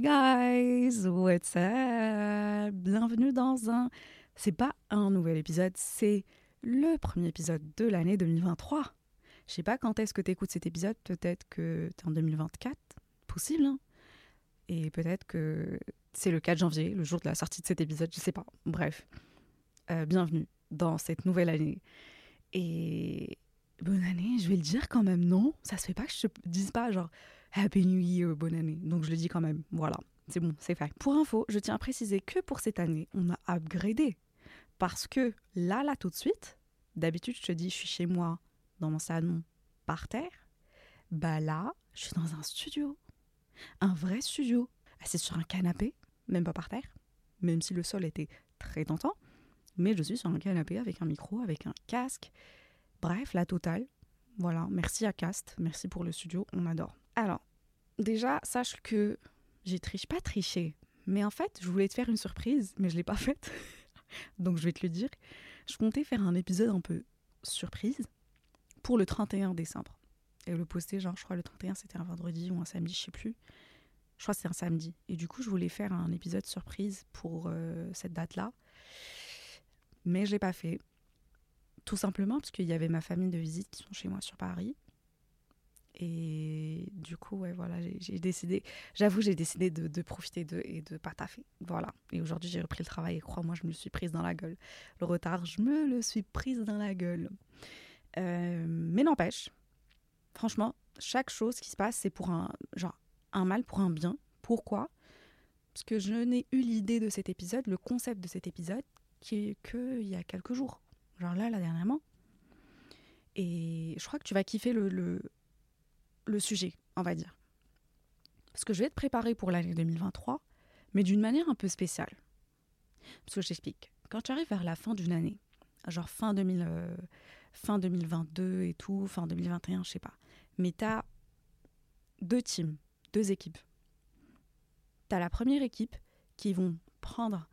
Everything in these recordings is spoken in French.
Guys, what's up? Bienvenue dans un... C'est pas un nouvel épisode, c'est le premier épisode de l'année 2023. Je sais pas quand est-ce que tu écoutes cet épisode, peut-être que tu es en 2024, possible. Hein Et peut-être que c'est le 4 janvier, le jour de la sortie de cet épisode, je sais pas. Bref, euh, bienvenue dans cette nouvelle année. Et bonne année, je vais le dire quand même, non? Ça se fait pas que je te dise pas genre Happy New Year, bonne année. Donc je le dis quand même, voilà, c'est bon, c'est fait. Pour info, je tiens à préciser que pour cette année, on a upgradé. Parce que là, là, tout de suite, d'habitude, je te dis, je suis chez moi, dans mon salon par terre, bah là, je suis dans un studio. Un vrai studio. Assis sur un canapé, même pas par terre, même si le sol était très tentant. Mais je suis sur un canapé avec un micro, avec un casque. Bref, la totale. Voilà, merci à Cast, merci pour le studio, on adore. Alors, déjà, sache que j'ai triché, pas triché, mais en fait, je voulais te faire une surprise, mais je l'ai pas faite. Donc je vais te le dire. Je comptais faire un épisode un peu surprise pour le 31 décembre. Et le poster, genre, je crois le 31, c'était un vendredi ou un samedi, je sais plus. Je crois que c'est un samedi. Et du coup, je voulais faire un épisode surprise pour euh, cette date-là. Mais je l'ai pas fait. Tout simplement parce qu'il y avait ma famille de visite qui sont chez moi sur Paris. Et du coup, voilà, j'ai décidé, j'avoue, j'ai décidé de, profiter d'eux et de pas taffer. Voilà. Et aujourd'hui, j'ai repris le travail et crois-moi, je me le suis prise dans la gueule. Le retard, je me le suis prise dans la gueule. Euh, mais n'empêche, franchement, chaque chose qui se passe, c'est pour un, genre, un mal pour un bien. Pourquoi? Parce que je n'ai eu l'idée de cet épisode, le concept de cet épisode, qu'il y a quelques jours. Genre là, là, dernièrement. Et je crois que tu vas kiffer le, le sujet, on va dire. Parce que je vais te préparer pour l'année 2023, mais d'une manière un peu spéciale. Parce que je t'explique. Quand tu arrives vers la fin d'une année, genre fin 2000, euh, fin 2022 et tout, fin 2021, je sais pas. Mais tu as deux teams, deux équipes. Tu as la première équipe qui vont prendre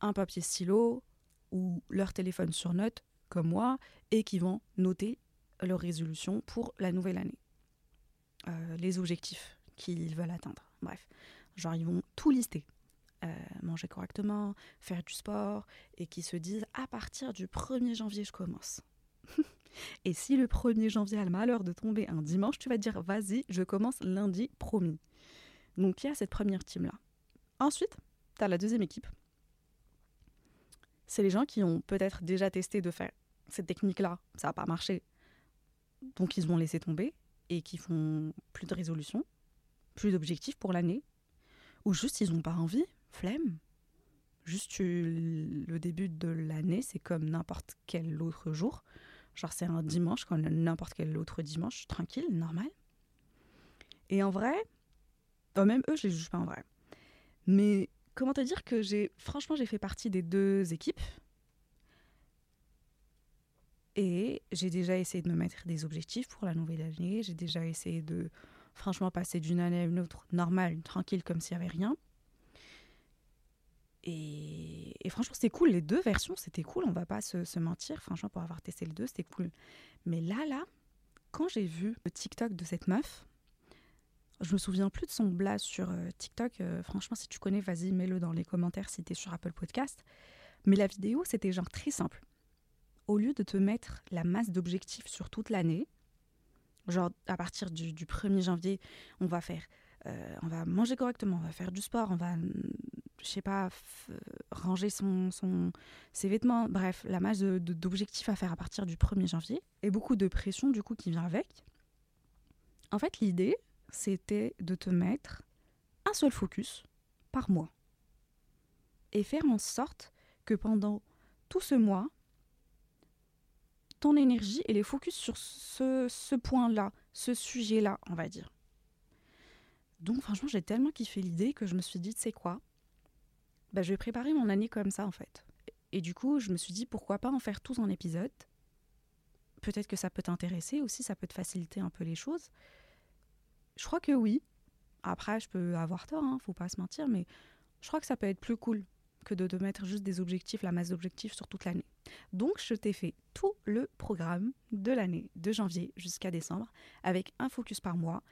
un papier stylo ou leur téléphone sur note, comme moi, et qui vont noter leur résolution pour la nouvelle année. Euh, les objectifs qu'ils veulent atteindre. Bref, genre ils vont tout lister. Euh, manger correctement, faire du sport, et qui se disent à partir du 1er janvier, je commence. et si le 1er janvier a le malheur de tomber un dimanche, tu vas dire vas-y, je commence lundi, promis. Donc il y a cette première team-là. Ensuite, tu as la deuxième équipe. C'est les gens qui ont peut-être déjà testé de faire cette technique-là, ça n'a pas marché. Donc ils vont laisser tomber et qui font plus de résolutions, plus d'objectifs pour l'année, ou juste ils n'ont pas envie, flemme. Juste le début de l'année, c'est comme n'importe quel autre jour. Genre c'est un dimanche comme n'importe quel autre dimanche, tranquille, normal. Et en vrai, même eux, je les juge pas en vrai. Mais comment te dire que j'ai, franchement, j'ai fait partie des deux équipes. Et j'ai déjà essayé de me mettre des objectifs pour la nouvelle année. J'ai déjà essayé de, franchement, passer d'une année à une autre normale, tranquille, comme s'il n'y avait rien. Et, franchement, c'était cool. Les deux versions, c'était cool. On va pas se, mentir. Franchement, pour avoir testé les deux, c'était cool. Mais là, là, quand j'ai vu le TikTok de cette meuf, je me souviens plus de son blast sur euh, TikTok. Euh, franchement, si tu connais, vas-y, mets-le dans les commentaires si tu es sur Apple Podcast. Mais la vidéo, c'était genre très simple au lieu de te mettre la masse d'objectifs sur toute l'année, genre à partir du, 1er janvier, on va faire, euh, on va manger correctement, on va faire du sport, on va, je sais pas, ranger son, son, ses vêtements, bref, la masse d'objectifs à faire à partir du 1er janvier, et beaucoup de pression du coup qui vient avec. En fait, l'idée, c'était de te mettre un seul focus par mois et faire en sorte que pendant tout ce mois, ton énergie et les focus sur ce, point-là, ce sujet-là, on va dire. Donc franchement, j'ai tellement kiffé l'idée que je me suis dit, tu sais quoi? Bah, Je vais préparer mon année comme ça en fait. Et du coup, je me suis dit, pourquoi pas en faire tous en épisode? Peut-être que ça peut t'intéresser aussi, ça peut te faciliter un peu les choses. Je crois que oui. Après, je peux avoir tort, hein, faut pas se mentir, mais je crois que ça peut être plus cool que de, de mettre juste des objectifs, la masse d'objectifs sur toute l'année. Donc, je t'ai fait tout le programme de l'année, de janvier jusqu'à décembre, avec un focus par mois,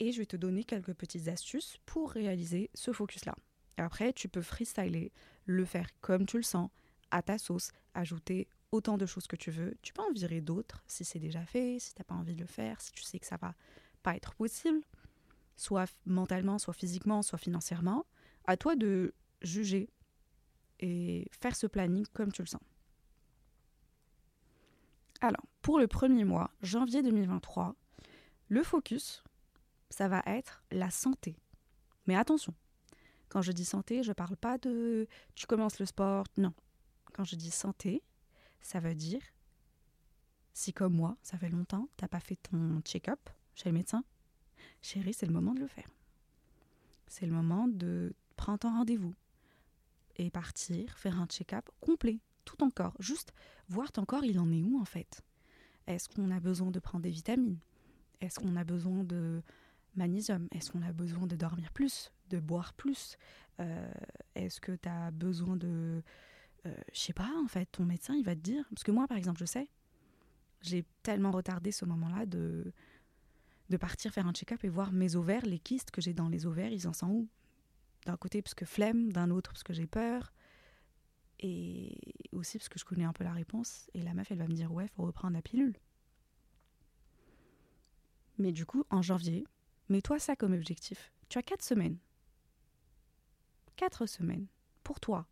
et je vais te donner quelques petites astuces pour réaliser ce focus-là. Après, tu peux freestyler, le faire comme tu le sens, à ta sauce, ajouter autant de choses que tu veux. Tu peux en virer d'autres si c'est déjà fait, si tu n'as pas envie de le faire, si tu sais que ça va pas être possible, soit mentalement, soit physiquement, soit financièrement. À toi de juger et faire ce planning comme tu le sens. Alors, pour le premier mois, janvier 2023, le focus, ça va être la santé. Mais attention, quand je dis santé, je ne parle pas de tu commences le sport, non. Quand je dis santé, ça veut dire si comme moi, ça fait longtemps, tu n'as pas fait ton check-up chez le médecin, chérie, c'est le moment de le faire. C'est le moment de prendre ton rendez-vous et partir faire un check-up complet, tout ton corps, juste voir ton corps, il en est où en fait? Est-ce qu'on a besoin de prendre des vitamines? Est-ce qu'on a besoin de magnésium? Est-ce qu'on a besoin de dormir plus, de boire plus? Euh, Est-ce que tu as besoin de... Euh, je sais pas, en fait, ton médecin, il va te dire... Parce que moi, par exemple, je sais, j'ai tellement retardé ce moment-là de, de partir faire un check-up et voir mes ovaires, les kystes que j'ai dans les ovaires, ils en sont où? D'un côté, parce que flemme, d'un autre, parce que j'ai peur. Et aussi parce que je connais un peu la réponse. Et la meuf, elle va me dire, ouais, faut reprendre la pilule. Mais du coup, en janvier, Mets-toi ça comme objectif. Tu as quatre semaines. Quatre semaines pour toi.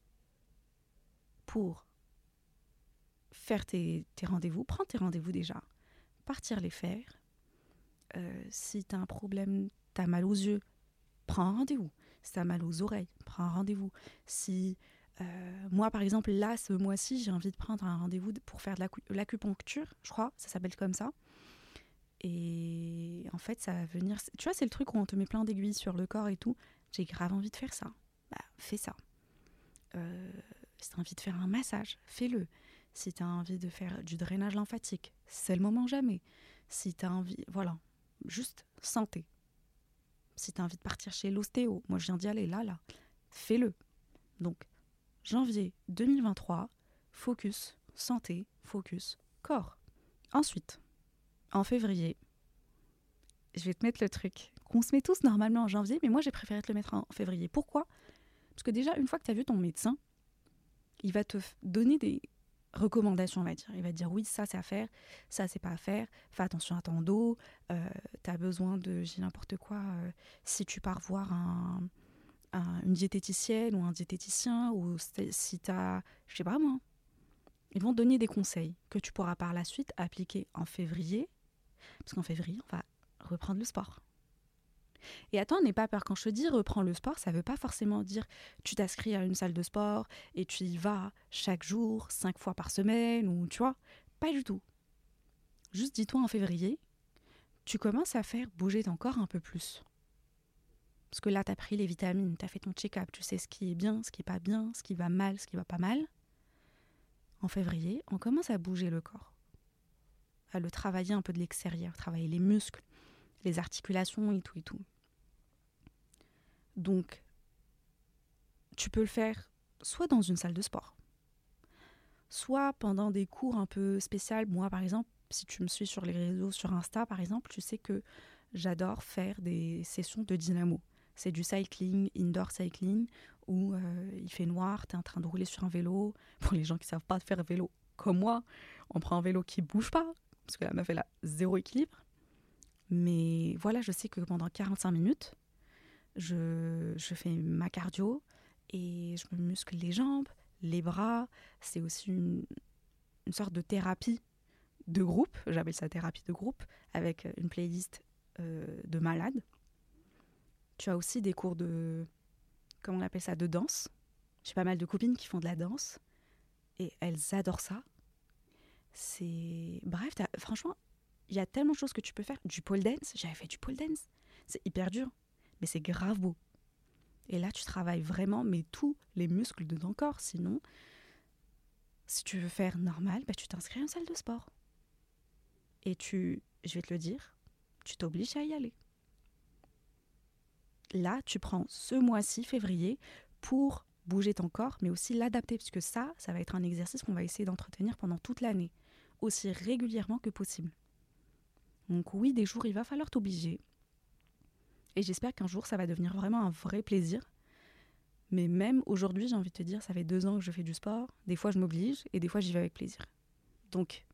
Pour faire tes, rendez-vous. Prends tes rendez-vous déjà. Partir les faire. Euh, si tu as un problème, tu as mal aux yeux, prends un rendez-vous. Si tu as mal aux oreilles, prends un rendez-vous. Si euh, moi, par exemple, là, ce mois-ci, j'ai envie de prendre un rendez-vous pour faire de l'acupuncture, je crois, ça s'appelle comme ça. Et en fait, ça va venir. Tu vois, c'est le truc où on te met plein d'aiguilles sur le corps et tout. J'ai grave envie de faire ça. Bah, fais ça. Euh, si tu as envie de faire un massage, fais-le. Si tu as envie de faire du drainage lymphatique, c'est le moment jamais. Si tu as envie. Voilà. Juste santé. Si tu as envie de partir chez l'ostéo, moi je viens d'y aller là, là. Fais-le. Donc, janvier 2023, focus santé, focus corps. Ensuite, en février, je vais te mettre le truc qu'on se met tous normalement en janvier, mais moi j'ai préféré te le mettre en février. Pourquoi? Parce que déjà, une fois que tu as vu ton médecin, il va te donner des recommandations, on va dire. Il va te dire oui, ça c'est à faire, ça c'est pas à faire, fais attention à ton dos, euh, tu as besoin de, j'ai n'importe quoi, euh, si tu pars voir un, une diététicienne ou un diététicien, ou si tu as, je sais pas moi, ils vont donner des conseils que tu pourras par la suite appliquer en février parce qu'en février, on va reprendre le sport. Et attends, n'aie pas peur. Quand je te dis reprends le sport, ça ne veut pas forcément dire tu t'inscris à une salle de sport et tu y vas chaque jour, cinq fois par semaine, ou tu vois. Pas du tout. Juste dis-toi en février, tu commences à faire bouger ton corps un peu plus. Parce que là, tu as pris les vitamines, tu as fait ton check-up, tu sais ce qui est bien, ce qui est pas bien, ce qui va mal, ce qui va pas mal. En février, on commence à bouger le corps à le travailler un peu de l'extérieur, travailler les muscles, les articulations et tout et tout. Donc, tu peux le faire soit dans une salle de sport, soit pendant des cours un peu spéciaux. Moi, par exemple, si tu me suis sur les réseaux, sur Insta, par exemple, tu sais que j'adore faire des sessions de dynamo. C'est du cycling, indoor cycling, où euh, il fait noir, tu es en train de rouler sur un vélo. Pour les gens qui savent pas faire vélo comme moi, on prend un vélo qui bouge pas, parce que la meuf, elle a zéro équilibre. Mais voilà, je sais que pendant 45 minutes, je, fais ma cardio et je me muscle les jambes, les bras. C'est aussi une, sorte de thérapie de groupe, j'appelle ça thérapie de groupe, avec une playlist euh, de malades. Tu as aussi des cours de, comment on appelle ça, de danse. J'ai pas mal de copines qui font de la danse et elles adorent ça C'est. Bref, franchement, il y a tellement de choses que tu peux faire. Du pole dance, j'avais fait du pole dance. C'est hyper dur, mais c'est grave beau. Et là, tu travailles vraiment, mais tous les muscles de ton corps. Sinon, si tu veux faire normal, bah, tu t'inscris en salle de sport. Et tu, je vais te le dire, tu t'obliges à y aller. Là, tu prends ce mois-ci, février, pour bouger ton corps, mais aussi l'adapter, puisque ça, ça va être un exercice qu'on va essayer d'entretenir pendant toute l'année, aussi régulièrement que possible. Donc oui, des jours, il va falloir t'obliger. Et j'espère qu'un jour, ça va devenir vraiment un vrai plaisir. Mais même aujourd'hui, j'ai envie de te dire, ça fait deux ans que je fais du sport. Des fois, je m'oblige et des fois, j'y vais avec plaisir. Donc,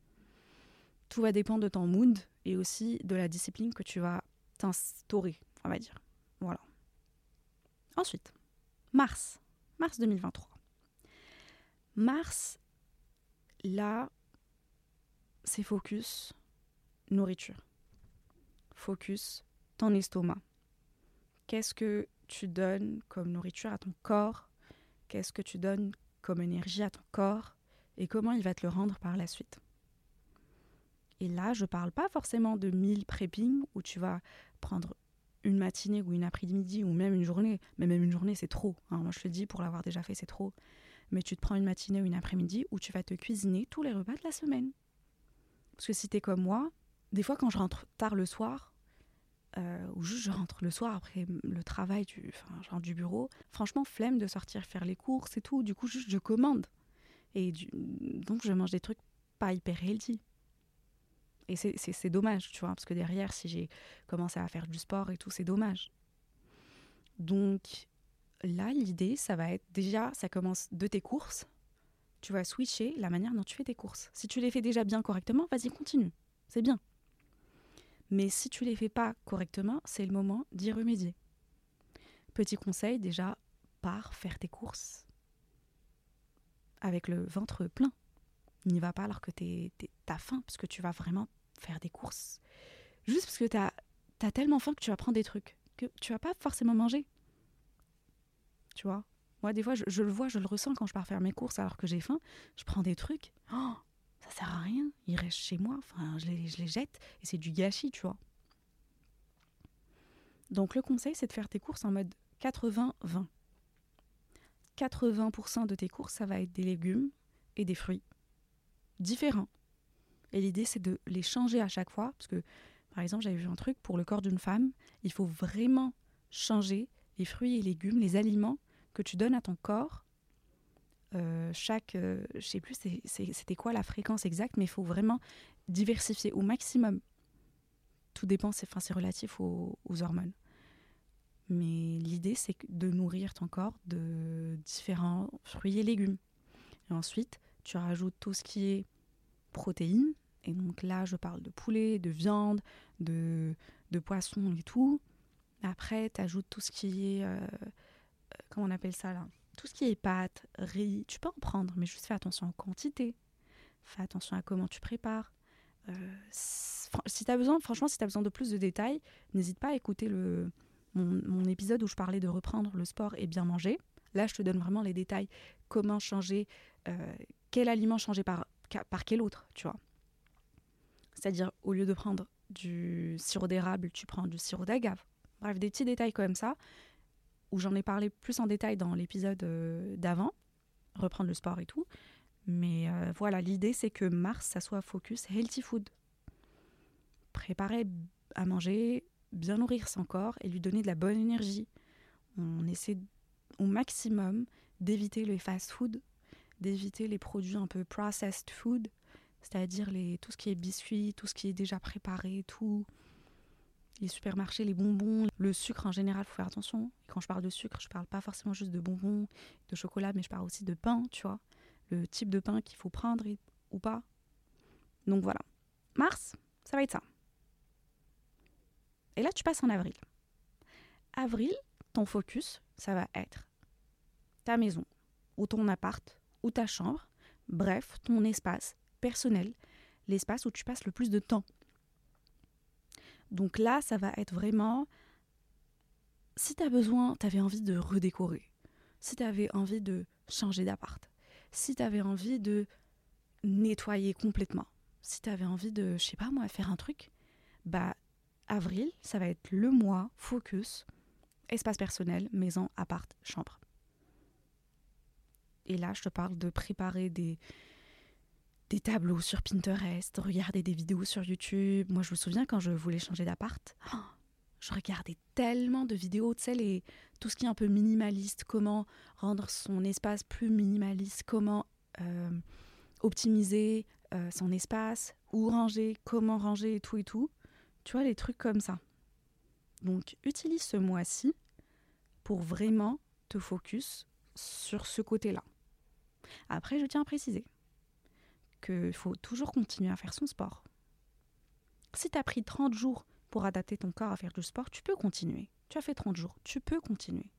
tout va dépendre de ton mood et aussi de la discipline que tu vas t'instaurer, on va dire. Voilà. Ensuite, mars. Mars 2023. Mars, là, c'est focus nourriture. Focus ton estomac. Qu'est-ce que tu donnes comme nourriture à ton corps? Qu'est-ce que tu donnes comme énergie à ton corps? Et comment il va te le rendre par la suite? Et là, je ne parle pas forcément de meal prepping où tu vas prendre une matinée ou une après-midi ou même une journée. Mais même une journée, c'est trop. Hein. Moi, je te dis, pour l'avoir déjà fait, c'est trop. Mais tu te prends une matinée ou une après-midi où tu vas te cuisiner tous les repas de la semaine. Parce que si tu es comme moi, des fois, quand je rentre tard le soir, euh, ou juste je rentre le soir après le travail, du, enfin, je rentre du bureau, franchement, flemme de sortir faire les courses et tout. Du coup, juste je commande. Et donc, je mange des trucs pas hyper healthy. Et c'est dommage, tu vois, parce que derrière, si j'ai commencé à faire du sport et tout, c'est dommage. Donc là, l'idée, ça va être déjà, ça commence de tes courses. Tu vas switcher la manière dont tu fais tes courses. Si tu les fais déjà bien correctement, vas-y, continue. C'est bien. Mais si tu les fais pas correctement, c'est le moment d'y remédier. Petit conseil, déjà, pars faire tes courses avec le ventre plein. N'y va pas alors que tu as faim, parce que tu vas vraiment faire des courses. Juste parce que tu as, tellement faim que tu vas prendre des trucs que tu vas pas forcément manger. Tu vois? Moi, des fois, je, le vois, je le ressens quand je pars faire mes courses alors que j'ai faim. Je prends des trucs. Oh, ça sert à rien. Ils restent chez moi. Enfin, je les, je les jette et c'est du gâchis, tu vois. Donc, le conseil, c'est de faire tes courses en mode 80-20. 80% de tes courses, ça va être des légumes et des fruits différents. Et l'idée, c'est de les changer à chaque fois. Parce que, par exemple, j'avais vu un truc pour le corps d'une femme, il faut vraiment changer les fruits et légumes, les aliments que tu donnes à ton corps. Euh, chaque, euh, je sais plus c'était quoi la fréquence exacte, mais il faut vraiment diversifier au maximum. Tout dépend, c'est enfin, relatif aux, aux, hormones. Mais l'idée, c'est de nourrir ton corps de différents fruits et légumes. Et ensuite, tu rajoutes tout ce qui est protéines. Et donc là, je parle de poulet, de viande, de, de poisson et tout. Après, tu ajoutes tout ce qui est. Euh, euh, comment on appelle ça là? Tout ce qui est pâtes, riz. Tu peux en prendre, mais juste fais attention en quantité. Fais attention à comment tu prépares. Euh, si as besoin, franchement, si tu as besoin de plus de détails, n'hésite pas à écouter le, mon, épisode où je parlais de reprendre le sport et bien manger. Là, je te donne vraiment les détails. Comment changer, quel aliment changer par par quel autre, tu vois. C'est-à-dire, au lieu de prendre du sirop d'érable, tu prends du sirop d'agave. Bref, des petits détails comme ça, où j'en ai parlé plus en détail dans l'épisode euh, d'avant, reprendre le sport et tout. Mais euh, voilà, l'idée c'est que mars, ça soit focus healthy food. Préparer à manger, bien nourrir son corps et lui donner de la bonne énergie. On essaie au maximum d'éviter les fast-food d'éviter les produits un peu processed food, c'est-à-dire tout ce qui est biscuits, tout ce qui est déjà préparé, tout. Les supermarchés, les bonbons, le sucre en général, faut faire attention. Et quand je parle de sucre, je parle pas forcément juste de bonbons, de chocolat, mais je parle aussi de pain, tu vois. Le type de pain qu'il faut prendre ou pas. Donc voilà. Mars, ça va être ça. Et là, tu passes en avril. Avril, ton focus, ça va être ta maison ou ton appart ou ta chambre, bref, ton espace personnel, l'espace où tu passes le plus de temps. Donc là, ça va être vraiment, si tu as besoin, tu avais envie de redécorer, si tu avais envie de changer d'appart, si tu avais envie de nettoyer complètement, si tu avais envie de, je sais pas moi, faire un truc, bah avril, ça va être le mois focus, espace personnel, maison, appart, chambre. Et là, je te parle de préparer des, des tableaux sur Pinterest, regarder des vidéos sur YouTube. Moi, je me souviens quand je voulais changer d'appart, je regardais tellement de vidéos, tu sais, tout ce qui est un peu minimaliste, comment rendre son espace plus minimaliste, comment euh, optimiser euh, son espace, où ranger, comment ranger et tout et tout. Tu vois, les trucs comme ça. Donc, utilise ce mois-ci pour vraiment te focus sur ce côté-là. Après, je tiens à préciser qu'il faut toujours continuer à faire son sport. Si tu as pris 30 jours pour adapter ton corps à faire du sport, tu peux continuer. Tu as fait 30 jours, tu peux continuer.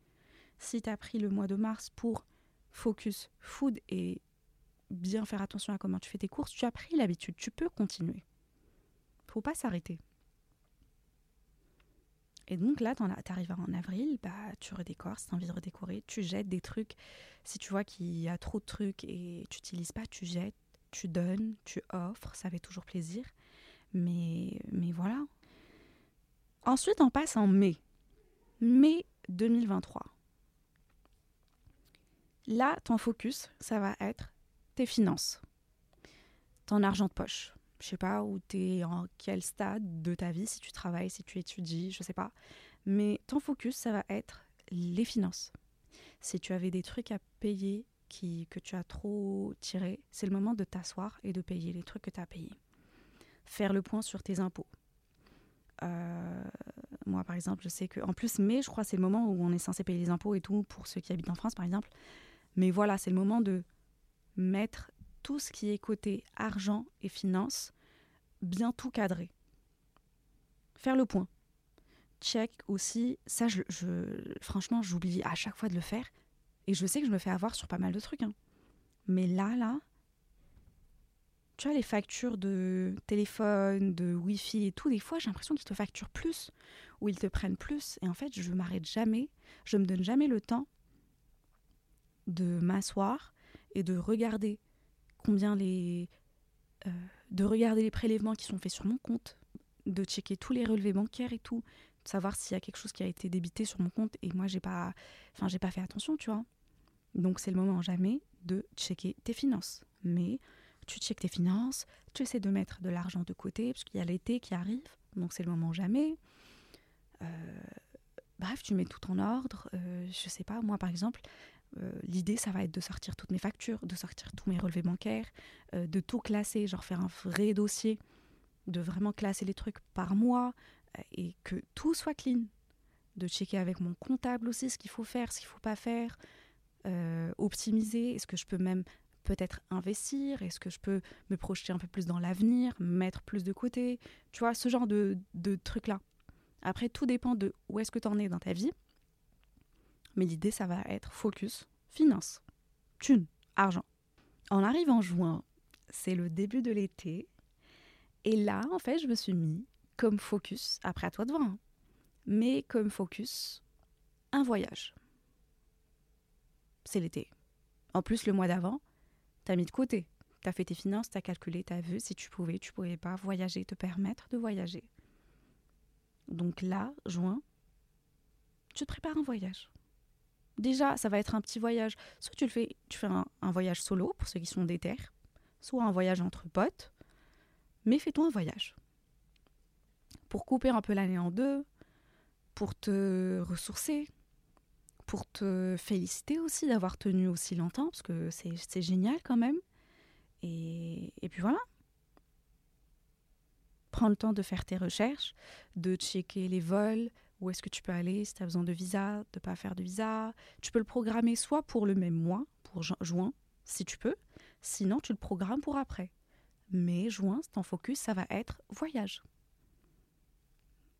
Si tu as pris le mois de mars pour focus food et bien faire attention à comment tu fais tes courses, tu as pris l'habitude, tu peux continuer. Faut pas s'arrêter. Et donc là, tu arrives en avril, bah, tu redécores, si tu as envie de redécorer, tu jettes des trucs. Si tu vois qu'il y a trop de trucs et tu n'utilises pas, tu jettes, tu donnes, tu offres, ça fait toujours plaisir. Mais, mais voilà. Ensuite, on passe en mai. Mai 2023. Là, ton focus, ça va être tes finances, ton argent de poche. Je sais pas où tu es, en quel stade de ta vie, si tu travailles, si tu étudies, je sais pas. Mais ton focus, ça va être les finances. Si tu avais des trucs à payer qui, que tu as trop tiré, c'est le moment de t'asseoir et de payer les trucs que tu as payés. Faire le point sur tes impôts. Euh, moi, par exemple, je sais que. En plus, mai, je crois, c'est le moment où on est censé payer les impôts et tout pour ceux qui habitent en France, par exemple. Mais voilà, c'est le moment de mettre tout ce qui est côté argent et finances bien tout cadré. Faire le point. Check aussi, ça je, franchement j'oublie à chaque fois de le faire et je sais que je me fais avoir sur pas mal de trucs. Hein. Mais là, là, tu as les factures de téléphone, de Wi-Fi et tout, des fois j'ai l'impression qu'ils te facturent plus ou ils te prennent plus et en fait je m'arrête jamais, je me donne jamais le temps de m'asseoir et de regarder combien les. Euh, de regarder les prélèvements qui sont faits sur mon compte, de checker tous les relevés bancaires et tout, de savoir s'il y a quelque chose qui a été débité sur mon compte et moi j'ai pas. Enfin, j'ai pas fait attention, tu vois. Donc c'est le moment jamais de checker tes finances. Mais tu checkes tes finances, tu essaies de mettre de l'argent de côté, parce qu'il y a l'été qui arrive, donc c'est le moment jamais. Euh, bref, tu mets tout en ordre. Euh, je sais pas, moi par exemple, l'idée, ça va être de sortir toutes mes factures, de sortir tous mes relevés bancaires, euh, de tout classer, genre faire un vrai dossier, de vraiment classer les trucs par mois euh, et que tout soit clean. De checker avec mon comptable aussi ce qu'il faut faire, ce qu'il ne faut pas faire, optimiser, est-ce que je peux même peut-être investir, est-ce que je peux me projeter un peu plus dans l'avenir, mettre plus de côté, tu vois, ce genre de, de trucs-là. Après, tout dépend de où est-ce que tu en es dans ta vie mais l'idée, ça va être focus, finance, thune, argent. On arrive en juin, c'est le début de l'été. Et là, en fait, je me suis mis comme focus, après à toi de voir, hein, mais comme focus, un voyage. C'est l'été. En plus, le mois d'avant, t'as mis de côté. T'as fait tes finances, t'as calculé, t'as vu si tu pouvais, tu pouvais pas voyager, te permettre de voyager. Donc là, juin, tu te prépares un voyage. Déjà, ça va être un petit voyage. Soit tu le fais, tu fais un, voyage solo pour ceux qui sont des terres, soit un voyage entre potes. Mais fais-toi un voyage pour couper un peu l'année en deux, pour te ressourcer, pour te féliciter aussi d'avoir tenu aussi longtemps, parce que c'est génial quand même. Et, puis voilà. Prends le temps de faire tes recherches, de checker les vols, où est-ce que tu peux aller si tu as besoin de visa, de pas faire de visa? Tu peux le programmer soit pour le même mois, pour juin, si tu peux, sinon tu le programmes pour après. Mais juin, ton focus, ça va être voyage.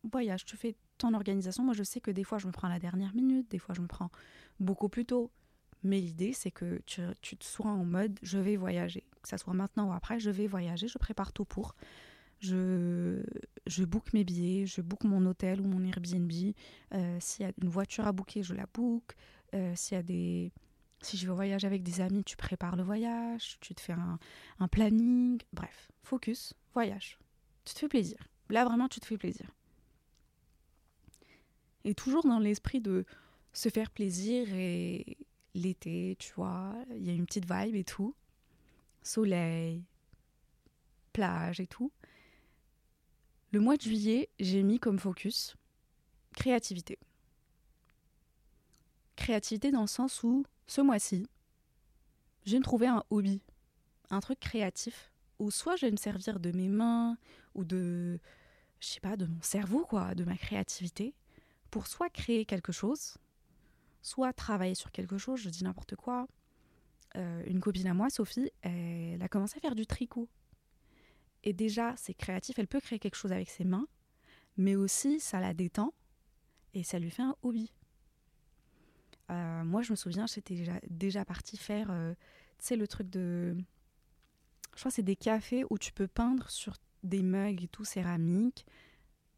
Voyage, tu fais ton organisation. Moi, je sais que des fois, je me prends la dernière minute, des fois, je me prends beaucoup plus tôt. Mais l'idée, c'est que tu, tu sois en mode je vais voyager. Que ça soit maintenant ou après, je vais voyager, je prépare tout pour je, je book mes billets, je book mon hôtel ou mon Airbnb. Euh, s'il y a une voiture à booker, je la book. Euh, s'il y a des, Si je veux voyager avec des amis, tu prépares le voyage, tu te fais un, un planning. Bref, focus, voyage. Tu te fais plaisir. Là, vraiment, tu te fais plaisir. Et toujours dans l'esprit de se faire plaisir et l'été, tu vois, il y a une petite vibe et tout. Soleil, plage et tout. Le mois de juillet, j'ai mis comme focus créativité. Créativité dans le sens où, ce mois-ci, me trouver un hobby, un truc créatif, où soit je vais me servir de mes mains ou de, je pas, de mon cerveau, quoi, de ma créativité, pour soit créer quelque chose, soit travailler sur quelque chose, je dis n'importe quoi. Euh, une copine à moi, Sophie, elle a commencé à faire du tricot. Et déjà, c'est créatif, elle peut créer quelque chose avec ses mains, mais aussi ça la détend et ça lui fait un hobby. Euh, moi, je me souviens, j'étais déjà, déjà partie faire, euh, tu sais, le truc de... Je crois que c'est des cafés où tu peux peindre sur des mugs et tout, céramique.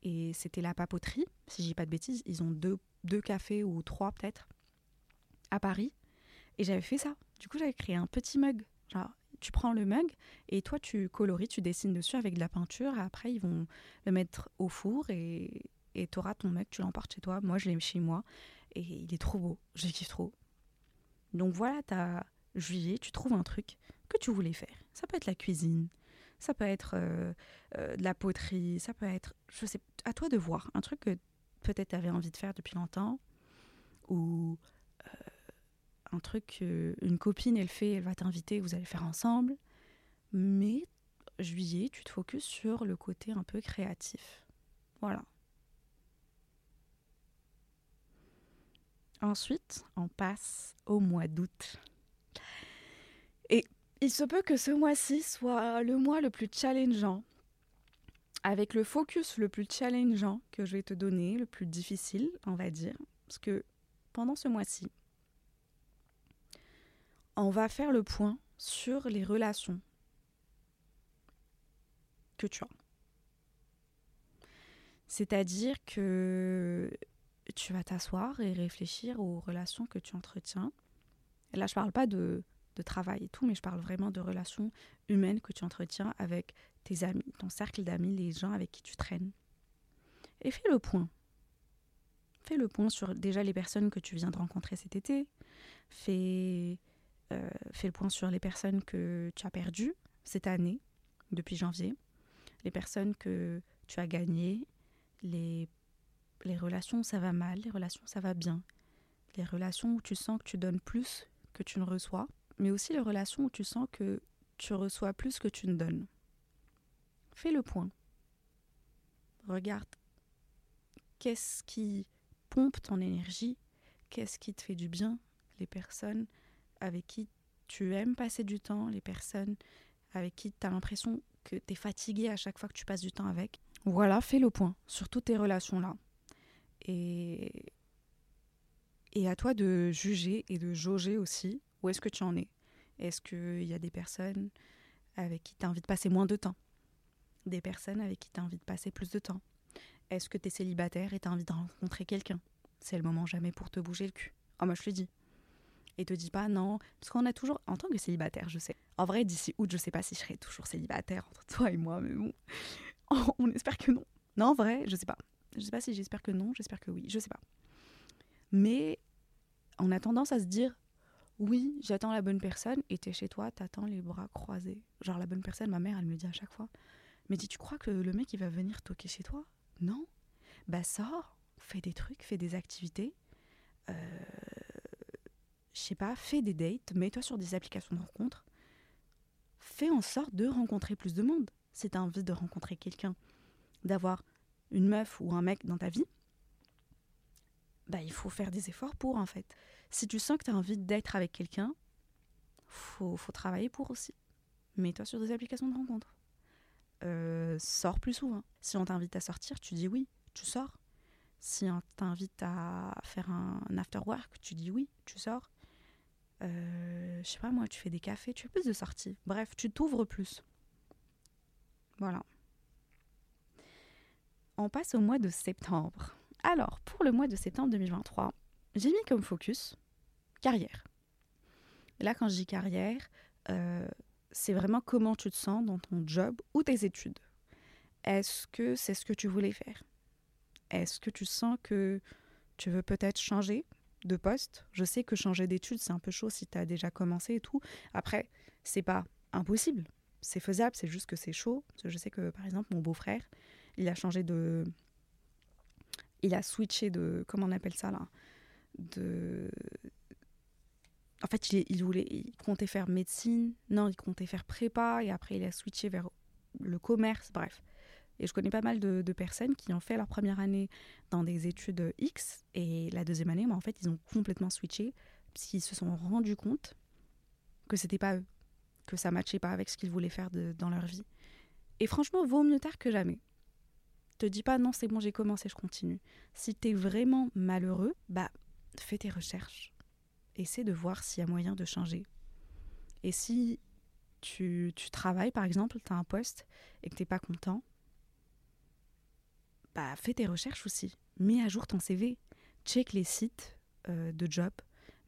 Et c'était la papoterie, si dis pas de bêtises. Ils ont deux, deux cafés ou trois peut-être à Paris. Et j'avais fait ça. Du coup, j'avais créé un petit mug. Genre, tu prends le mug et toi, tu coloris, tu dessines dessus avec de la peinture. Après, ils vont le mettre au four et tu auras ton mug, tu l'emportes chez toi. Moi, je l'ai chez moi et il est trop beau. Je kiffe trop. Donc voilà, tu as juillet, tu trouves un truc que tu voulais faire. Ça peut être la cuisine, ça peut être euh, euh, de la poterie, ça peut être, je sais, à toi de voir. Un truc que peut-être tu avais envie de faire depuis longtemps ou un truc une copine elle fait, elle va t'inviter, vous allez faire ensemble. Mais juillet, tu te focuses sur le côté un peu créatif. Voilà. Ensuite, on passe au mois d'août. Et il se peut que ce mois-ci soit le mois le plus challengeant, avec le focus le plus challengeant que je vais te donner, le plus difficile, on va dire. Parce que pendant ce mois-ci, on va faire le point sur les relations que tu as. C'est-à-dire que tu vas t'asseoir et réfléchir aux relations que tu entretiens. Et là, je ne parle pas de, de, travail et tout, mais je parle vraiment de relations humaines que tu entretiens avec tes amis, ton cercle d'amis, les gens avec qui tu traînes. Et fais le point. Fais le point sur déjà les personnes que tu viens de rencontrer cet été. Fais euh, fais le point sur les personnes que tu as perdues cette année, depuis janvier, les personnes que tu as gagnées, les, les relations où ça va mal, les relations où ça va bien, les relations où tu sens que tu donnes plus que tu ne reçois, mais aussi les relations où tu sens que tu reçois plus que tu ne donnes. Fais le point. Regarde qu'est-ce qui pompe ton énergie, qu'est-ce qui te fait du bien, les personnes avec qui tu aimes passer du temps, les personnes avec qui tu as l'impression que tu es fatigué à chaque fois que tu passes du temps avec. Voilà, fais le point sur toutes tes relations-là. Et, et à toi de juger et de jauger aussi où est-ce que tu en es. Est-ce qu'il y a des personnes avec qui tu as envie de passer moins de temps? Des personnes avec qui tu as envie de passer plus de temps? Est-ce que tu es célibataire et tu as envie de rencontrer quelqu'un? C'est le moment jamais pour te bouger le cul. Oh, moi je le dis et te dis pas non. Parce qu'on a toujours, en tant que célibataire, je sais. En vrai, d'ici août, je sais pas si je serai toujours célibataire entre toi et moi, mais bon, on espère que non. Non, en vrai, je sais pas. Je sais pas si j'espère que non, j'espère que oui, je sais pas. Mais on a tendance à se dire oui, j'attends la bonne personne et t'es chez toi, t'attends les bras croisés. Genre la bonne personne, ma mère, elle me dit à chaque fois. Mais dis, tu crois que le mec, il va venir toquer chez toi? Non. Bah sors, fais des trucs, fais des activités. Euh, je sais pas, fais des dates, mets-toi sur des applications de rencontres. Fais en sorte de rencontrer plus de monde. Si tu as envie de rencontrer quelqu'un, d'avoir une meuf ou un mec dans ta vie, bah, il faut faire des efforts pour en fait. Si tu sens que tu as envie d'être avec quelqu'un, faut, faut travailler pour aussi. Mets-toi sur des applications de rencontres. Euh, sors plus souvent. Si on t'invite à sortir, tu dis oui, tu sors. Si on t'invite à faire un after work, tu dis oui, tu sors. Euh, je sais pas moi, tu fais des cafés, tu fais plus de sorties. Bref, tu t'ouvres plus. Voilà. On passe au mois de septembre. Alors, pour le mois de septembre 2023, j'ai mis comme focus carrière. Là, quand je dis carrière, euh, c'est vraiment comment tu te sens dans ton job ou tes études. Est-ce que c'est ce que tu voulais faire? Est-ce que tu sens que tu veux peut-être changer? De poste Je sais que changer d'études, c'est un peu chaud si tu as déjà commencé et tout. Après, c'est pas impossible. C'est faisable, c'est juste que c'est chaud. Je sais que, par exemple, mon beau-frère, il a changé de... Il a switché de... Comment on appelle ça, là De... En fait, il, il voulait, il comptait faire médecine. Non, il comptait faire prépa. Et après, il a switché vers le commerce. Bref. Et je connais pas mal de, personnes qui ont fait leur première année dans des études X et la deuxième année, bah, en fait, ils ont complètement switché parce qu'ils se sont rendus compte que c'était pas eux, que ça matchait pas avec ce qu'ils voulaient faire dans leur vie. Et franchement, vaut mieux tard que jamais. Te dis pas non, c'est bon, j'ai commencé, je continue. Si tu es vraiment malheureux, bah fais tes recherches. Essaie de voir s'il y a moyen de changer. Et si tu, tu travailles, par exemple, tu as un poste et que tu n'es pas content, bah, fais tes recherches aussi. Mets à jour ton CV. Check les sites euh, de job.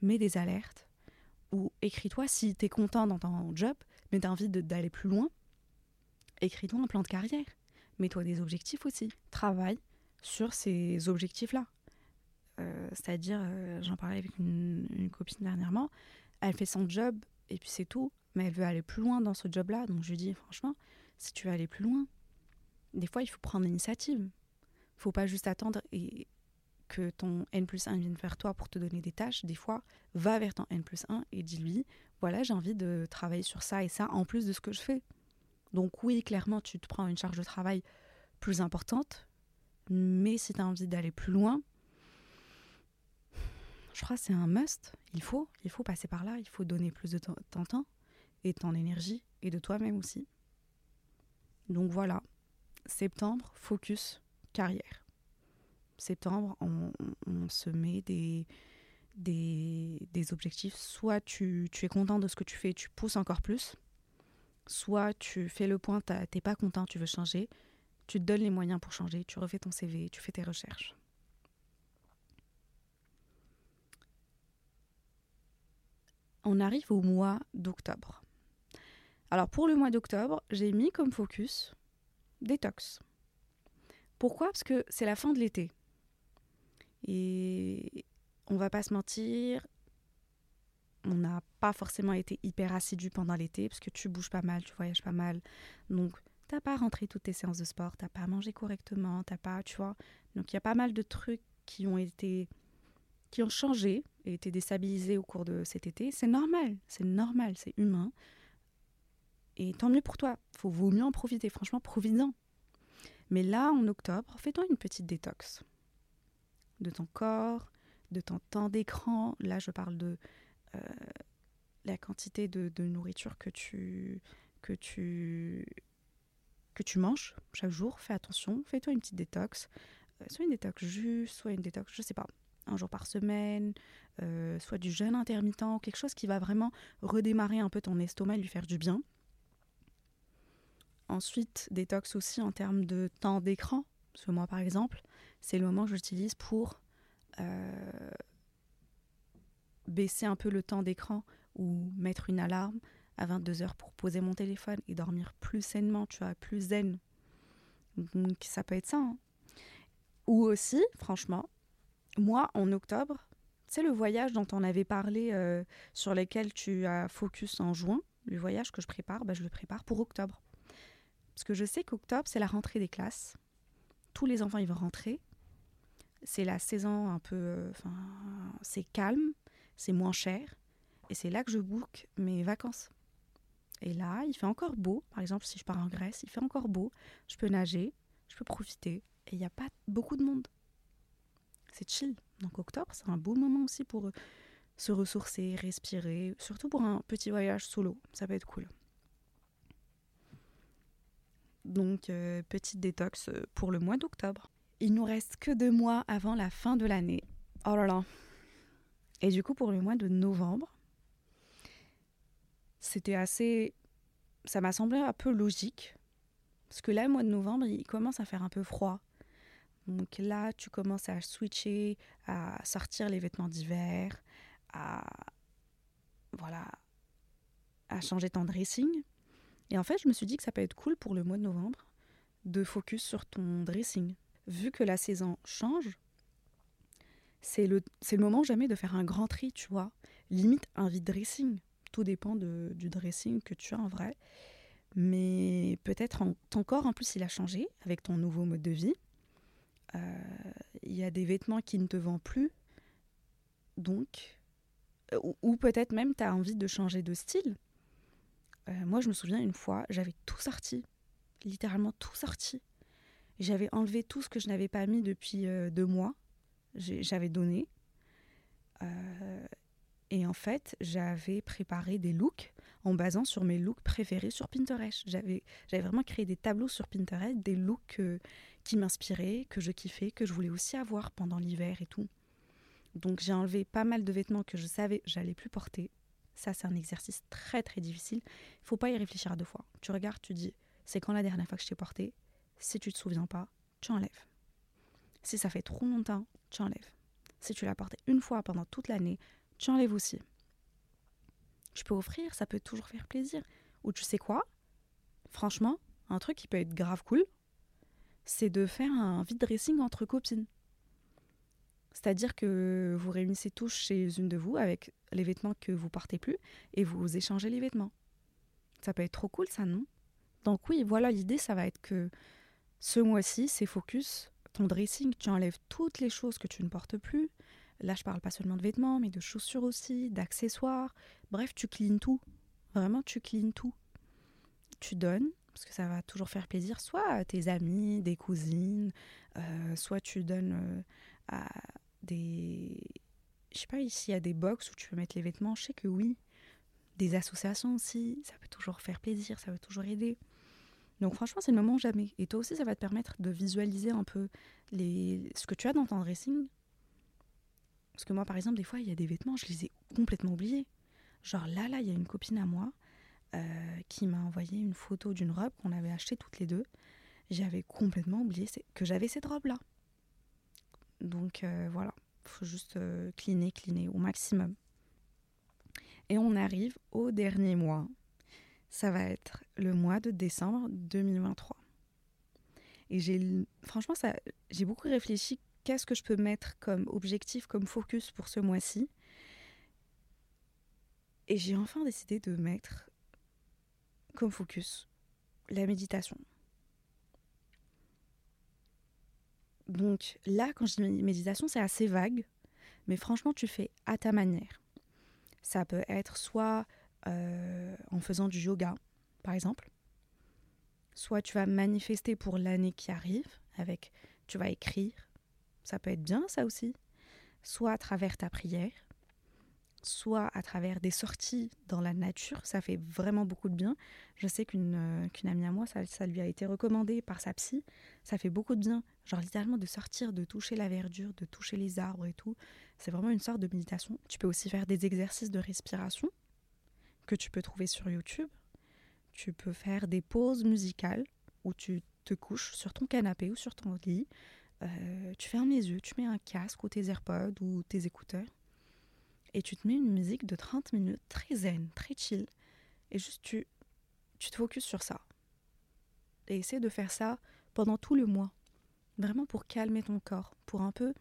Mets des alertes. Ou écris-toi si tu es content dans ton job, mais tu as envie d'aller plus loin. Écris-toi un plan de carrière. Mets-toi des objectifs aussi. Travaille sur ces objectifs-là. Euh, C'est-à-dire, euh, j'en parlais avec une, une, copine dernièrement, elle fait son job et puis c'est tout, mais elle veut aller plus loin dans ce job-là. Donc je lui dis, franchement, si tu veux aller plus loin, des fois il faut prendre l'initiative faut pas juste attendre et que ton N plus 1 vienne vers toi pour te donner des tâches. Des fois, va vers ton N plus 1 et dis-lui, voilà, j'ai envie de travailler sur ça et ça en plus de ce que je fais. Donc oui, clairement, tu te prends une charge de travail plus importante, mais si tu as envie d'aller plus loin, je crois que c'est un must. Il faut, il faut passer par là, il faut donner plus de ton temps et de ton énergie et de toi-même aussi. Donc voilà, septembre, focus carrière. Septembre, on, se met des, des, objectifs. Soit tu, tu, es content de ce que tu fais, tu pousses encore plus. Soit tu fais le point, t'es pas content, tu veux changer. Tu te donnes les moyens pour changer, tu refais ton CV, tu fais tes recherches. On arrive au mois d'octobre. Alors pour le mois d'octobre, j'ai mis comme focus détox. Pourquoi? Parce que c'est la fin de l'été. Et on va pas se mentir, on n'a pas forcément été hyper assidu pendant l'été parce que tu bouges pas mal, tu voyages pas mal. Donc, t'as pas rentré toutes tes séances de sport, t'as pas mangé correctement, t'as pas, tu vois. Donc, il y a pas mal de trucs qui ont été, qui ont changé et été déstabilisés au cours de cet été. C'est normal, c'est normal, c'est humain. Et tant mieux pour toi. Faut vaut mieux en profiter. Franchement, profites-en. Mais là, en octobre, fais-toi une petite détox de ton corps, de ton temps d'écran. Là, je parle de euh, la quantité de, nourriture que tu, que, tu, que tu manges chaque jour. Fais attention, fais-toi une petite détox. Euh, soit une détox juste, soit une détox, je sais pas, un jour par semaine, euh, soit du jeûne intermittent, quelque chose qui va vraiment redémarrer un peu ton estomac et lui faire du bien. Ensuite, détox aussi en termes de temps d'écran. Parce que moi, par exemple, c'est le moment que j'utilise pour euh, baisser un peu le temps d'écran ou mettre une alarme à 22h pour poser mon téléphone et dormir plus sainement, tu vois, plus zen. Donc ça peut être ça. Hein. Ou aussi, franchement, moi, en octobre, c'est le voyage dont on avait parlé, euh, sur lequel tu as focus en juin, le voyage que je prépare, bah, je le prépare pour octobre. Parce que je sais qu'octobre, c'est la rentrée des classes. Tous les enfants, ils vont rentrer. C'est la saison un peu... Euh, enfin, c'est calme, c'est moins cher. Et c'est là que je book mes vacances. Et là, il fait encore beau. Par exemple, si je pars en Grèce, il fait encore beau. Je peux nager, je peux profiter. Et il n'y a pas beaucoup de monde. C'est chill. Donc octobre, c'est un beau moment aussi pour se ressourcer, respirer. Surtout pour un petit voyage solo. Ça peut être cool. Donc, euh, petite détox euh, pour le mois d'octobre. Il nous reste que deux mois avant la fin de l'année. Oh là là. Et du coup, pour le mois de novembre, c'était assez. Ça m'a semblé un peu logique. Parce que là, le mois de novembre, il commence à faire un peu froid. Donc là, tu commences à switcher, à sortir les vêtements d'hiver, à. Voilà, à changer ton dressing. Et en fait, je me suis dit que ça peut être cool pour le mois de novembre de focus sur ton dressing. Vu que la saison change, c'est le, moment jamais de faire un grand tri, tu vois. Limite un vide dressing. Tout dépend du dressing que tu as en vrai. Mais peut-être ton corps, en plus, il a changé avec ton nouveau mode de vie. Euh, il y a des vêtements qui ne te vendent plus. Donc, euh, ou, peut-être même tu as envie de changer de style. Euh, moi, je me souviens une fois, j'avais tout sorti, littéralement tout sorti. J'avais enlevé tout ce que je n'avais pas mis depuis deux mois. J'avais donné. et en fait, j'avais préparé des looks en basant sur mes looks préférés sur Pinterest. J'avais vraiment créé des tableaux sur Pinterest, des looks qui m'inspiraient, que je kiffais, que je voulais aussi avoir pendant l'hiver et tout. Donc j'ai enlevé pas mal de vêtements que je savais j'allais plus porter. Ça, c'est un exercice très très difficile. Il faut pas y réfléchir à deux fois. Tu regardes, tu dis, c'est quand la dernière fois que je t'ai porté? Si tu te souviens pas, tu enlèves. Si ça fait trop longtemps, tu enlèves. Si tu l'as porté une fois pendant toute l'année, tu enlèves aussi. Tu peux offrir, ça peut toujours faire plaisir. Ou tu sais quoi? Franchement, un truc qui peut être grave cool, c'est de faire un vide dressing entre copines. C'est-à-dire que vous réunissez tous chez une de vous avec les vêtements que vous portez plus et vous échangez les vêtements. Ça peut être trop cool, ça, non? Donc oui, voilà, l'idée, ça va être que ce mois-ci, c'est focus ton dressing. Tu enlèves toutes les choses que tu ne portes plus. Là, je parle pas seulement de vêtements, mais de chaussures aussi, d'accessoires. Bref, tu cleans tout. Vraiment, tu cleans tout. Tu donnes, parce que ça va toujours faire plaisir, soit à tes amis, des cousines, euh, soit tu donnes euh, à des... Je sais pas, ici, il y a des box où tu peux mettre les vêtements, je sais que oui. Des associations aussi, ça peut toujours faire plaisir, ça peut toujours aider. Donc franchement, c'est le moment jamais. Et toi aussi, ça va te permettre de visualiser un peu les... ce que tu as dans ton dressing. Parce que moi, par exemple, des fois, il y a des vêtements, je les ai complètement oubliés. Genre là, là, il y a une copine à moi euh, qui m'a envoyé une photo d'une robe qu'on avait achetée toutes les deux. J'avais complètement oublié que j'avais cette robe-là. Donc euh, voilà, faut juste euh, cleaner, cleaner au maximum. Et on arrive au dernier mois. Ça va être le mois de décembre 2023. Et j'ai franchement ça j'ai beaucoup réfléchi qu'est-ce que je peux mettre comme objectif, comme focus pour ce mois-ci. Et j'ai enfin décidé de mettre comme focus la méditation. Donc là, quand je dis méditation, c'est assez vague, mais franchement, tu fais à ta manière. Ça peut être soit euh, en faisant du yoga, par exemple, soit tu vas manifester pour l'année qui arrive, avec tu vas écrire, ça peut être bien ça aussi, soit à travers ta prière, soit à travers des sorties dans la nature, ça fait vraiment beaucoup de bien. Je sais qu'une euh, amie à moi, ça, lui a été recommandé par sa psy, ça fait beaucoup de bien. Genre littéralement de sortir, de toucher la verdure, de toucher les arbres et tout. C'est vraiment une sorte de méditation. Tu peux aussi faire des exercices de respiration que tu peux trouver sur YouTube. Tu peux faire des pauses musicales où tu te couches sur ton canapé ou sur ton lit. Euh, tu fermes les yeux, tu mets un casque ou tes AirPods ou tes écouteurs et tu te mets une musique de 30 minutes très zen, très chill, et juste tu, tu te focuses sur ça. Et essaie de faire ça pendant tout le mois, vraiment pour calmer ton corps, pour un peu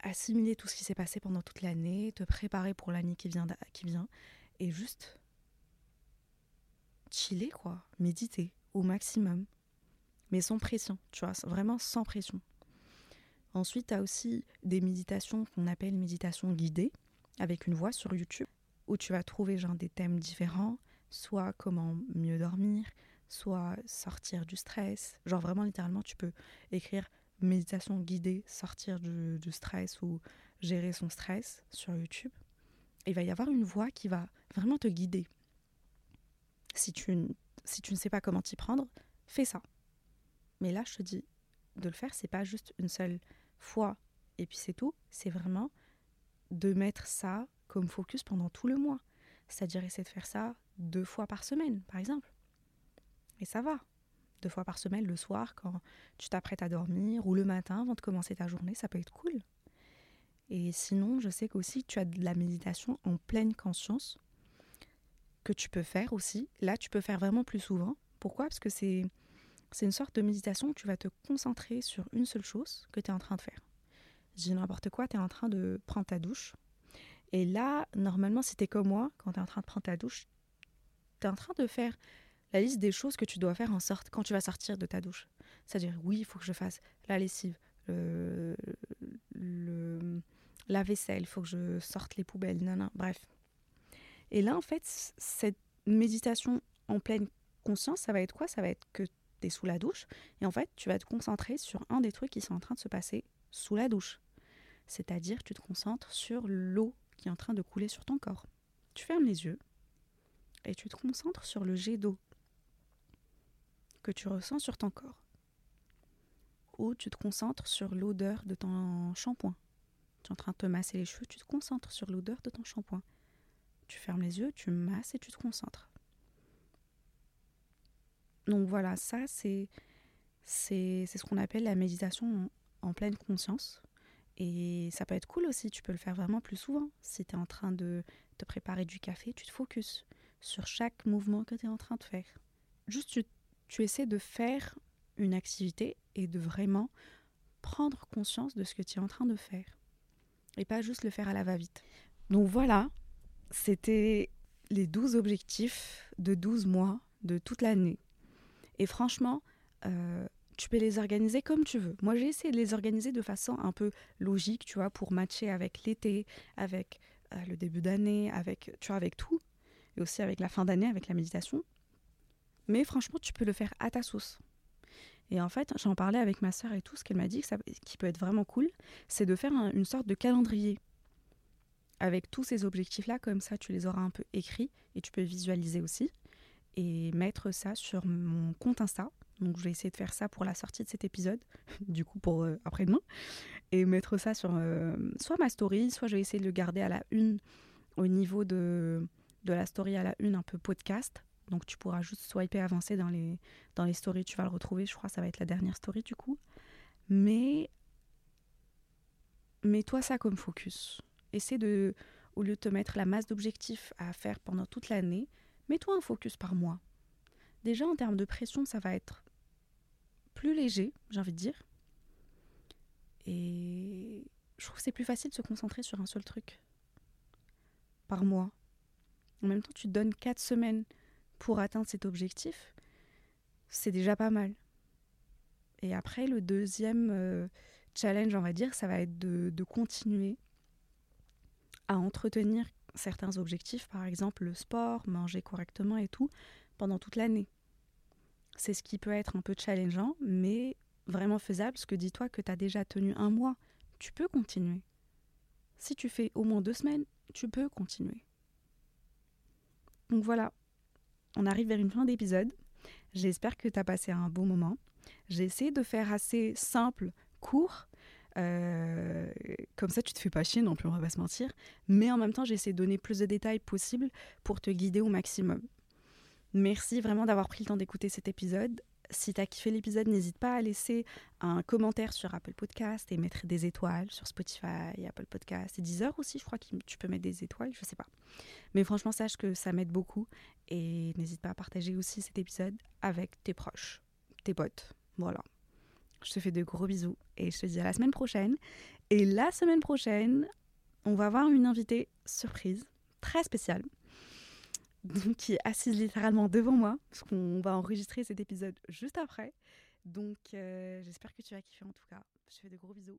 assimiler tout ce qui s'est passé pendant toute l'année, te préparer pour l'année qui vient, qui vient, et juste chiller quoi, méditer au maximum, mais sans pression, tu vois, vraiment sans pression. Ensuite, tu as aussi des méditations qu'on appelle méditations guidées, avec une voix sur YouTube, où tu vas trouver genre des thèmes différents, soit comment mieux dormir, soit sortir du stress. Genre vraiment littéralement, tu peux écrire méditation guidée, sortir du, stress ou gérer son stress sur YouTube. il va y avoir une voix qui va vraiment te guider. Si tu, ne sais pas comment t'y prendre, fais ça. Mais là, je te dis, de le faire, c'est pas juste une seule fois et puis c'est tout. C'est vraiment de mettre ça comme focus pendant tout le mois. C'est-à-dire essayer de faire ça deux fois par semaine, par exemple. Et ça va. Deux fois par semaine, le soir, quand tu t'apprêtes à dormir, ou le matin, avant de commencer ta journée, ça peut être cool. Et sinon, je sais qu'aussi tu as de la méditation en pleine conscience. que tu peux faire aussi, là tu peux faire vraiment plus souvent. Pourquoi? Parce que c'est c'est une sorte de méditation où tu vas te concentrer sur une seule chose que tu es en train de faire. Je dis n'importe quoi, tu es en train de prendre ta douche. Et là, normalement, si tu es comme moi, quand tu es en train de prendre ta douche, tu es en train de faire la liste des choses que tu dois faire en sorte quand tu vas sortir de ta douche. C'est-à-dire, oui, il faut que je fasse la lessive, le, la vaisselle, il faut que je sorte les poubelles, non, bref. Et là, en fait, cette méditation en pleine conscience, ça va être quoi? Ça va être que tu es sous la douche et en fait, tu vas te concentrer sur un des trucs qui sont en train de se passer sous la douche. C'est-à-dire, tu te concentres sur l'eau qui est en train de couler sur ton corps. Tu fermes les yeux et tu te concentres sur le jet d'eau que tu ressens sur ton corps. Ou tu te concentres sur l'odeur de ton shampoing. Tu es en train de te masser les cheveux, tu te concentres sur l'odeur de ton shampoing. Tu fermes les yeux, tu masses et tu te concentres. Donc voilà, ça c'est c'est ce qu'on appelle la méditation en, pleine conscience. Et ça peut être cool aussi, tu peux le faire vraiment plus souvent. Si tu es en train de te préparer du café, tu te focuses sur chaque mouvement que tu es en train de faire. Juste tu essaies de faire une activité et de vraiment prendre conscience de ce que tu es en train de faire. Et pas juste le faire à la va-vite. Donc voilà, c'était les 12 objectifs de 12 mois de toute l'année. Et franchement, euh, tu peux les organiser comme tu veux. Moi, j'ai essayé de les organiser de façon un peu logique, tu vois, pour matcher avec l'été, avec euh, le début d'année, avec, tu vois, avec tout. Et aussi avec la fin d'année, avec la méditation. Mais franchement, tu peux le faire à ta sauce. Et en fait, j'en parlais avec ma sœur et tout, ce qu'elle m'a dit, ça, qui peut être vraiment cool, c'est de faire une sorte de calendrier avec tous ces objectifs-là, comme ça tu les auras un peu écrits et tu peux visualiser aussi et mettre ça sur mon compte Insta. Donc je vais essayer de faire ça pour la sortie de cet épisode, du coup pour euh, après-demain, et mettre ça sur euh, soit ma story, soit je vais essayer de le garder à la une au niveau de, de la story à la une un peu podcast. Donc tu pourras juste swiper avancer dans les, dans les stories, tu vas le retrouver, je crois que ça va être la dernière story du coup. Mais mets-toi ça comme focus. Essaie de, au lieu de te mettre la masse d'objectifs à faire pendant toute l'année, mets-toi un focus par mois. Déjà en termes de pression, ça va être plus léger, j'ai envie de dire. Et je trouve que c'est plus facile de se concentrer sur un seul truc par mois. En même temps, tu donnes 4 semaines pour atteindre cet objectif. C'est déjà pas mal. Et après, le deuxième euh, challenge, on va dire, ça va être de continuer à entretenir certains objectifs, par exemple le sport, manger correctement et tout, pendant toute l'année. C'est ce qui peut être un peu challengeant, mais vraiment faisable, parce que dis-toi que tu as déjà tenu un mois, tu peux continuer. Si tu fais au moins deux semaines, tu peux continuer. Donc voilà, on arrive vers une fin d'épisode. J'espère que tu as passé un bon moment. J'ai essayé de faire assez simple, court, euh, comme ça, tu te fais pas chier non plus, on va pas se mentir. Mais en même temps, j'ai essayé de donner plus de détails possibles pour te guider au maximum. Merci vraiment d'avoir pris le temps d'écouter cet épisode. Si tu as kiffé l'épisode, n'hésite pas à laisser un commentaire sur Apple Podcast et mettre des étoiles sur Spotify, Apple Podcast et Deezer aussi. Je crois que tu peux mettre des étoiles, je sais pas. Mais franchement, sache que ça m'aide beaucoup et n'hésite pas à partager aussi cet épisode avec tes proches, tes potes. Voilà. Je te fais de gros bisous et je te dis à la semaine prochaine. Et la semaine prochaine, on va avoir une invitée surprise, très spéciale, qui est assise littéralement devant moi, parce qu'on va enregistrer cet épisode juste après. Donc euh, j'espère que tu vas kiffer en tout cas. Je te fais de gros bisous.